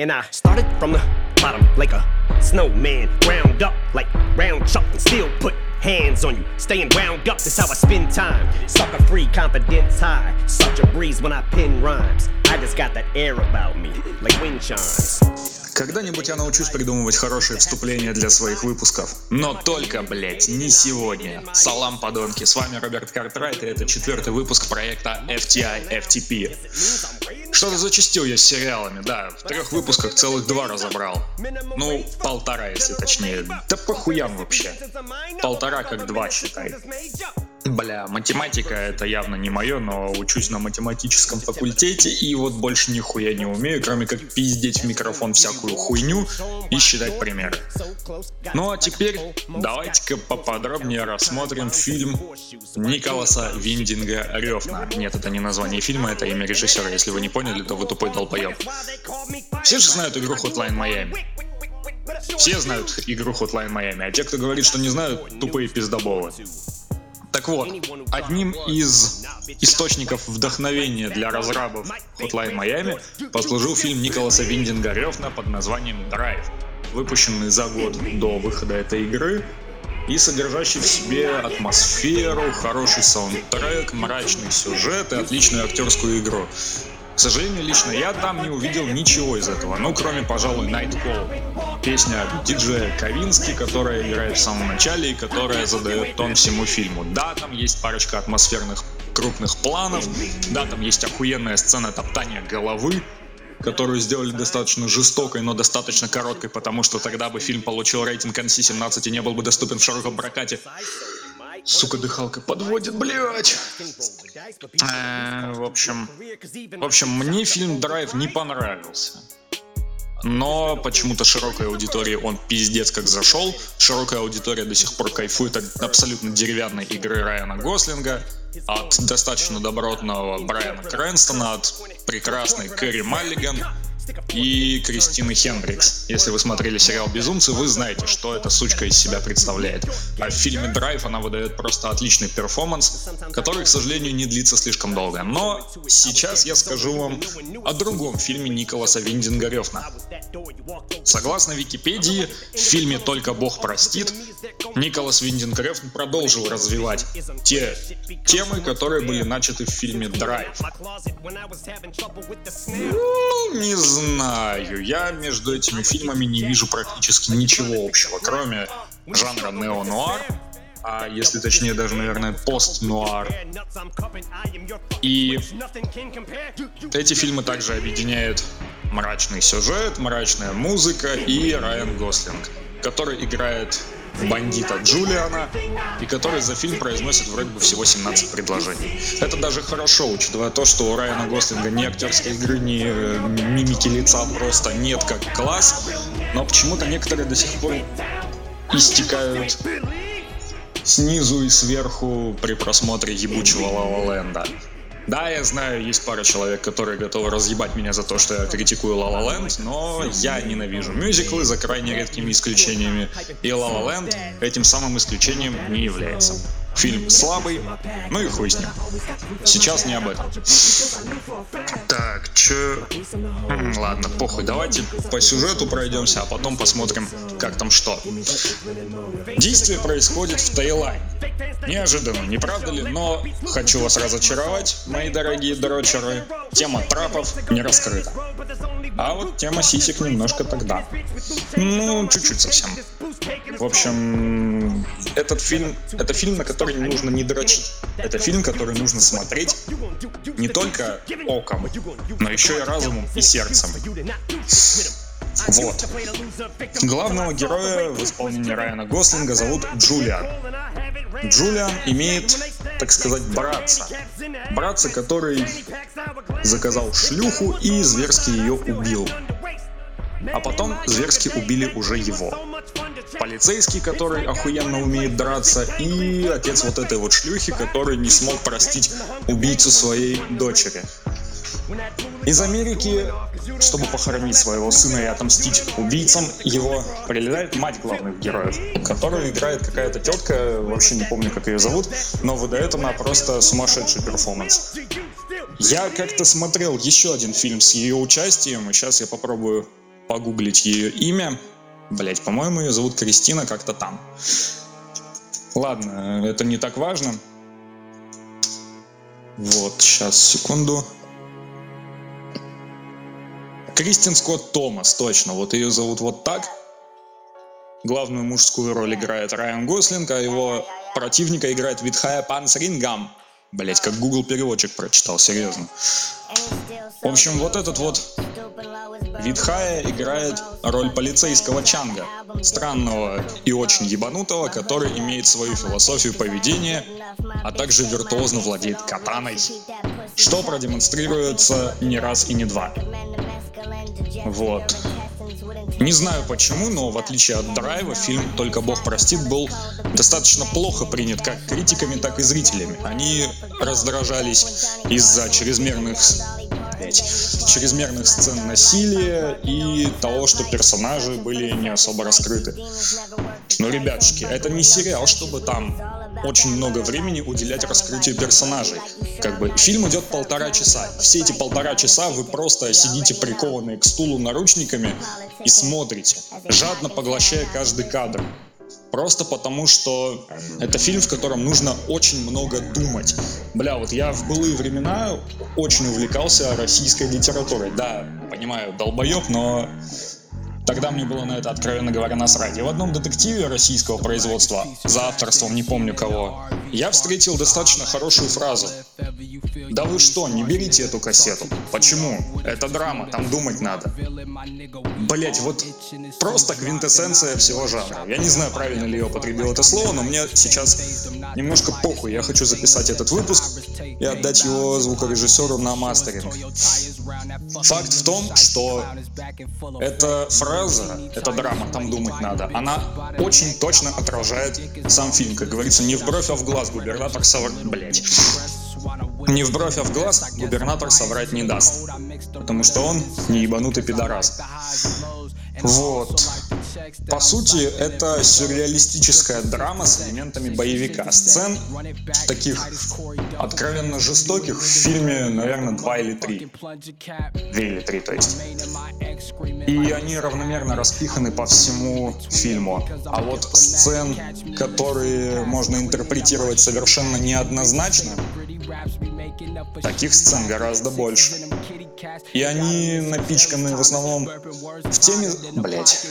And I started from the bottom like a snowman, ground up like round chuck, and still put hands on you, staying wound up. That's how I spend time. Sucker free, confidence high. Such a breeze when I pen rhymes. I just got that air about me, like wind chimes. Когда-нибудь я научусь придумывать хорошие вступления для своих выпусков. Но только, блять, не сегодня. Салам, подонки. С вами Роберт Картрайт, и это четвертый выпуск проекта FTI FTP. Что-то зачастил я с сериалами, да. В трех выпусках целых два разобрал. Ну, полтора, если точнее. Да похуям вообще. Полтора как два, считай. Бля, математика это явно не мое, но учусь на математическом факультете и вот больше нихуя не умею, кроме как пиздеть в микрофон всякую хуйню и считать примеры. Ну а теперь давайте-ка поподробнее рассмотрим фильм Николаса Виндинга Рёфна. Нет, это не название фильма, это имя режиссера. Если вы не поняли, то вы тупой долбоеб. Все же знают игру Hotline Miami. Все знают игру Hotline Miami, а те, кто говорит, что не знают, тупые пиздоболы. Так вот, одним из источников вдохновения для разрабов Hotline Miami послужил фильм Николаса Виндинга Рёфна под названием Drive, выпущенный за год до выхода этой игры и содержащий в себе атмосферу, хороший саундтрек, мрачный сюжет и отличную актерскую игру. К сожалению, лично я там не увидел ничего из этого, ну, кроме, пожалуй, Night Call. Песня диджея Ковински, которая играет в самом начале и которая задает тон всему фильму. Да, там есть парочка атмосферных крупных планов, да, там есть охуенная сцена топтания головы, которую сделали достаточно жестокой, но достаточно короткой, потому что тогда бы фильм получил рейтинг NC-17 и не был бы доступен в широком прокате. Сука, дыхалка подводит, блядь. Э, в общем, в общем, мне фильм Драйв не понравился. Но почему-то широкой аудитории он пиздец как зашел. Широкая аудитория до сих пор кайфует от абсолютно деревянной игры Райана Гослинга, от достаточно добротного Брайана Крэнстона, от прекрасной Кэрри Маллиган, и Кристины Хендрикс. Если вы смотрели сериал «Безумцы», вы знаете, что эта сучка из себя представляет. А в фильме «Драйв» она выдает просто отличный перформанс, который, к сожалению, не длится слишком долго. Но сейчас я скажу вам о другом фильме Николаса Виндинга Рёфна. Согласно Википедии, в фильме «Только Бог простит» Николас Виндинг Рёфн продолжил развивать те темы, которые были начаты в фильме «Драйв». Ну, не знаю. Я между этими фильмами не вижу практически ничего общего, кроме жанра нео-нуар, а если точнее даже, наверное, пост-нуар. И эти фильмы также объединяют мрачный сюжет, мрачная музыка и Райан Гослинг, который играет бандита Джулиана, и который за фильм произносит вроде бы всего 17 предложений. Это даже хорошо, учитывая то, что у Райана Гослинга ни актерской игры, ни э, мимики лица просто нет как класс, но почему-то некоторые до сих пор истекают снизу и сверху при просмотре ебучего Лава Ленда. Да, я знаю, есть пара человек, которые готовы разъебать меня за то, что я критикую La La Land, но я ненавижу мюзиклы за крайне редкими исключениями, и La La Land этим самым исключением не является. Фильм слабый, ну и хуй с ним. Сейчас не об этом. Так, чё... Ладно, похуй, давайте по сюжету пройдемся, а потом посмотрим, как там что. Действие происходит в Таиланде. Неожиданно, не правда ли? Но хочу вас разочаровать, мои дорогие дрочеры. Тема трапов не раскрыта. А вот тема сисек немножко тогда. Ну, чуть-чуть совсем. В общем, этот фильм, это фильм, на который не нужно не дрочить. Это фильм, который нужно смотреть не только оком, но еще и разумом и сердцем. Вот. Главного героя в исполнении Райана Гослинга зовут Джулиан. Джулиан имеет, так сказать, братца. Братца, который заказал шлюху и зверски ее убил. А потом зверски убили уже его. Полицейский, который охуенно умеет драться, и отец вот этой вот шлюхи, который не смог простить убийцу своей дочери. Из Америки, чтобы похоронить своего сына и отомстить убийцам его, прилетает мать главных героев, которую играет какая-то тетка, вообще не помню, как ее зовут, но выдает она просто сумасшедший перформанс. Я как-то смотрел еще один фильм с ее участием, и сейчас я попробую погуглить ее имя. Блять, по-моему, ее зовут Кристина как-то там. Ладно, это не так важно. Вот, сейчас, секунду. Кристин Скотт Томас, точно, вот ее зовут вот так. Главную мужскую роль играет Райан Гослинг, а его противника играет Витхая Панцрингам. Блять, как Google переводчик прочитал, серьезно. В общем, вот этот вот Витхая играет роль полицейского Чанга, странного и очень ебанутого, который имеет свою философию поведения, а также виртуозно владеет катаной, что продемонстрируется не раз и не два. Вот. Не знаю почему, но в отличие от Драйва, фильм «Только Бог простит» был достаточно плохо принят как критиками, так и зрителями. Они раздражались из-за чрезмерных чрезмерных сцен насилия и того, что персонажи были не особо раскрыты. Но, ребятушки, это не сериал, чтобы там очень много времени уделять раскрытию персонажей. Как бы фильм идет полтора часа. Все эти полтора часа вы просто сидите прикованные к стулу наручниками и смотрите, жадно поглощая каждый кадр. Просто потому, что это фильм, в котором нужно очень много думать. Бля, вот я в былые времена очень увлекался российской литературой. Да, понимаю, долбоеб, но Тогда мне было на это, откровенно говоря, насрать. И в одном детективе российского производства, за авторством не помню кого, я встретил достаточно хорошую фразу. Да вы что, не берите эту кассету. Почему? Это драма, там думать надо. Блять, вот просто квинтэссенция всего жанра. Я не знаю, правильно ли я употребил это слово, но мне сейчас немножко похуй. Я хочу записать этот выпуск и отдать его звукорежиссеру на мастеринг. Факт в том, что эта фраза, эта драма, там думать надо, она очень точно отражает сам фильм. Как говорится, не в бровь, а в глаз губернатор совр... Блять. Не в бровь, а в глаз губернатор соврать не даст. Потому что он не ебанутый пидорас. Вот. По сути, это сюрреалистическая драма с элементами боевика. Сцен таких откровенно жестоких в фильме, наверное, два или три. Две или три, то есть. И они равномерно распиханы по всему фильму. А вот сцен, которые можно интерпретировать совершенно неоднозначно, Таких сцен гораздо больше. И они напичканы в основном в теме... Блять.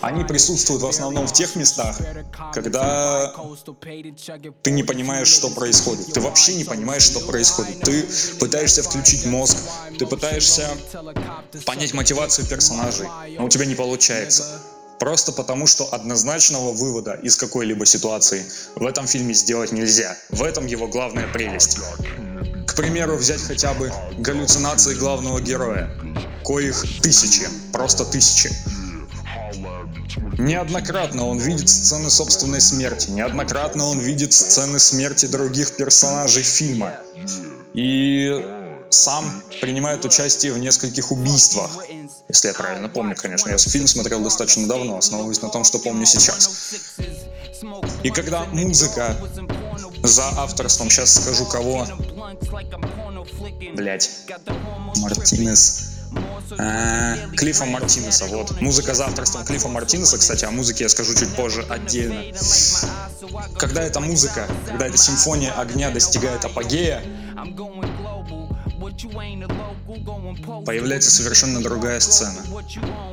Они присутствуют в основном в тех местах, когда ты не понимаешь, что происходит. Ты вообще не понимаешь, что происходит. Ты пытаешься включить мозг, ты пытаешься понять мотивацию персонажей, но у тебя не получается. Просто потому, что однозначного вывода из какой-либо ситуации в этом фильме сделать нельзя. В этом его главная прелесть. К примеру, взять хотя бы галлюцинации главного героя, коих тысячи, просто тысячи. Неоднократно он видит сцены собственной смерти, неоднократно он видит сцены смерти других персонажей фильма. И сам принимает участие в нескольких убийствах. Если я правильно помню, конечно. Я фильм смотрел достаточно давно, основываясь на том, что помню сейчас. И когда музыка за авторством, сейчас скажу кого, блять, Мартинес, Клиффа Мартинеса, вот. Музыка за авторством Клиффа Мартинеса, кстати, о музыке я скажу чуть позже отдельно. Когда эта музыка, когда эта симфония огня достигает апогея, Появляется совершенно другая сцена.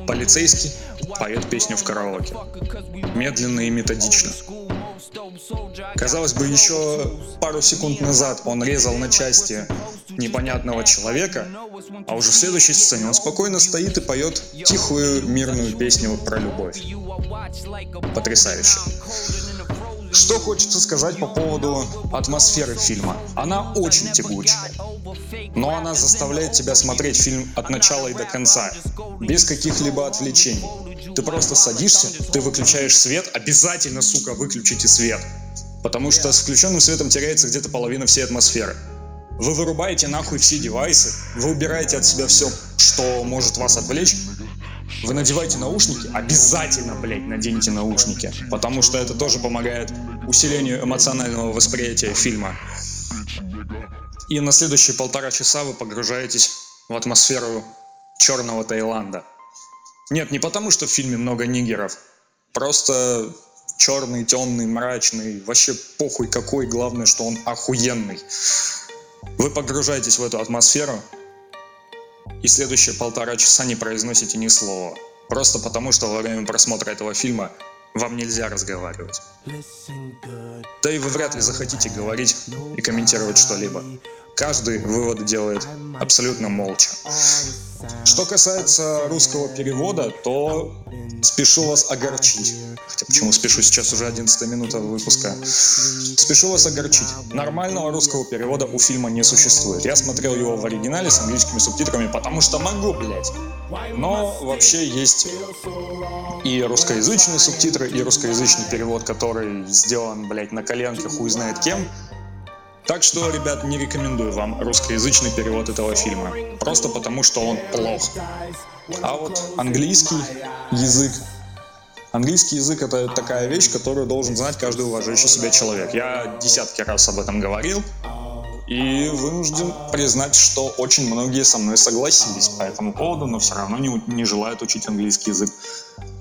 Полицейский поет песню в караоке. Медленно и методично. Казалось бы, еще пару секунд назад он резал на части непонятного человека, а уже в следующей сцене он спокойно стоит и поет тихую мирную песню про любовь. Потрясающе. Что хочется сказать по поводу атмосферы фильма? Она очень тягучая, но она заставляет тебя смотреть фильм от начала и до конца, без каких-либо отвлечений. Ты просто садишься, ты выключаешь свет, обязательно, сука, выключите свет. Потому что с включенным светом теряется где-то половина всей атмосферы. Вы вырубаете нахуй все девайсы, вы убираете от себя все, что может вас отвлечь, вы надеваете наушники, обязательно, блядь, наденьте наушники, потому что это тоже помогает усилению эмоционального восприятия фильма. И на следующие полтора часа вы погружаетесь в атмосферу черного Таиланда. Нет, не потому, что в фильме много нигеров. Просто черный, темный, мрачный. Вообще похуй какой, главное, что он охуенный. Вы погружаетесь в эту атмосферу, и следующие полтора часа не произносите ни слова. Просто потому, что во время просмотра этого фильма вам нельзя разговаривать. Да и вы вряд ли захотите говорить и комментировать что-либо. Каждый вывод делает абсолютно молча. Что касается русского перевода, то спешу вас огорчить. Хотя почему спешу, сейчас уже 11 минута выпуска. Спешу вас огорчить. Нормального русского перевода у фильма не существует. Я смотрел его в оригинале с английскими субтитрами, потому что могу, блять. Но вообще есть и русскоязычные субтитры, и русскоязычный перевод, который сделан, блять, на коленке, хуй знает кем. Так что, ребят, не рекомендую вам русскоязычный перевод этого фильма. Просто потому, что он плох. А вот английский язык Английский язык — это такая вещь, которую должен знать каждый уважающий себя человек. Я десятки раз об этом говорил, и вынужден признать, что очень многие со мной согласились по этому поводу, но все равно не, не желают учить английский язык.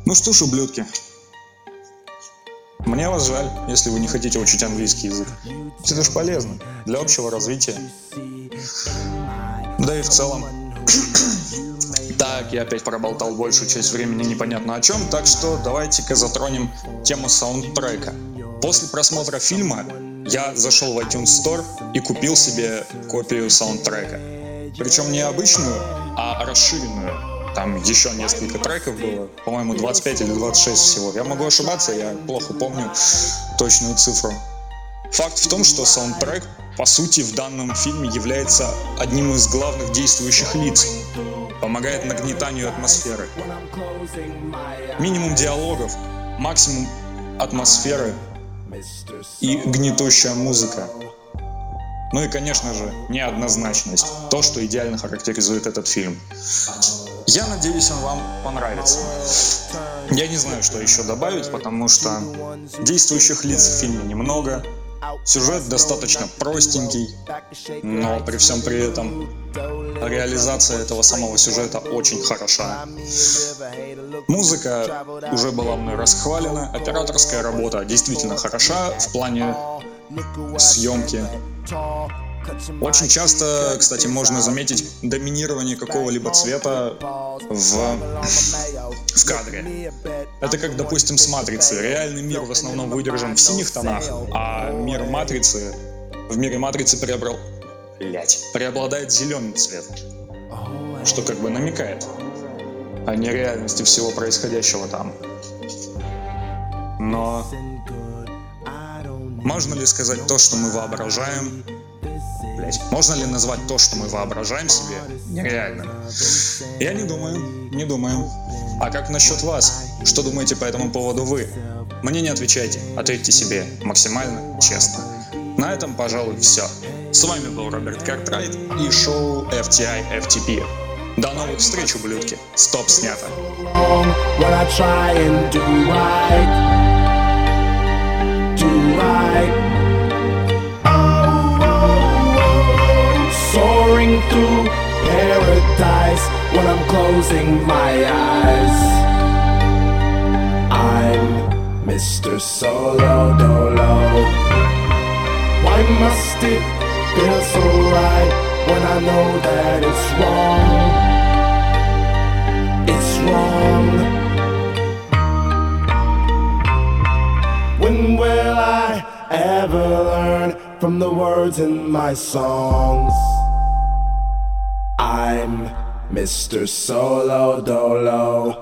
Ну что ж, ублюдки, мне вас жаль, если вы не хотите учить английский язык. Это же полезно для общего развития. Да и в целом. Так, я опять проболтал большую часть времени непонятно о чем, так что давайте-ка затронем тему саундтрека. После просмотра фильма я зашел в iTunes Store и купил себе копию саундтрека. Причем не обычную, а расширенную, там еще несколько треков было, по-моему, 25 или 26 всего. Я могу ошибаться, я плохо помню точную цифру. Факт в том, что саундтрек, по сути, в данном фильме является одним из главных действующих лиц. Помогает нагнетанию атмосферы. Минимум диалогов, максимум атмосферы и гнетущая музыка. Ну и, конечно же, неоднозначность. То, что идеально характеризует этот фильм. Я надеюсь, он вам понравится. Я не знаю, что еще добавить, потому что действующих лиц в фильме немного. Сюжет достаточно простенький, но при всем при этом реализация этого самого сюжета очень хороша. Музыка уже была мной расхвалена, операторская работа действительно хороша в плане съемки. Очень часто, кстати, можно заметить доминирование какого-либо цвета в, в кадре. Это как, допустим, с Матрицей. Реальный мир в основном выдержан в синих тонах, а мир Матрицы... В мире Матрицы преобрал... Блять. Преобладает зеленый цвет. Что как бы намекает о нереальности всего происходящего там. Но можно ли сказать то, что мы воображаем, блять, можно ли назвать то, что мы воображаем себе, нереальным? Я не думаю, не думаю. А как насчет вас? Что думаете по этому поводу вы? Мне не отвечайте, ответьте себе максимально честно. На этом, пожалуй, все. С вами был Роберт Картрайт и шоу FTI FTP. До новых встреч, ублюдки. Стоп, снято. Through paradise when I'm closing my eyes. I'm Mr. Solo Dolo. Why must it feel so right when I know that it's wrong? It's wrong. When will I ever learn from the words in my songs? I'm Mr. Solo Dolo.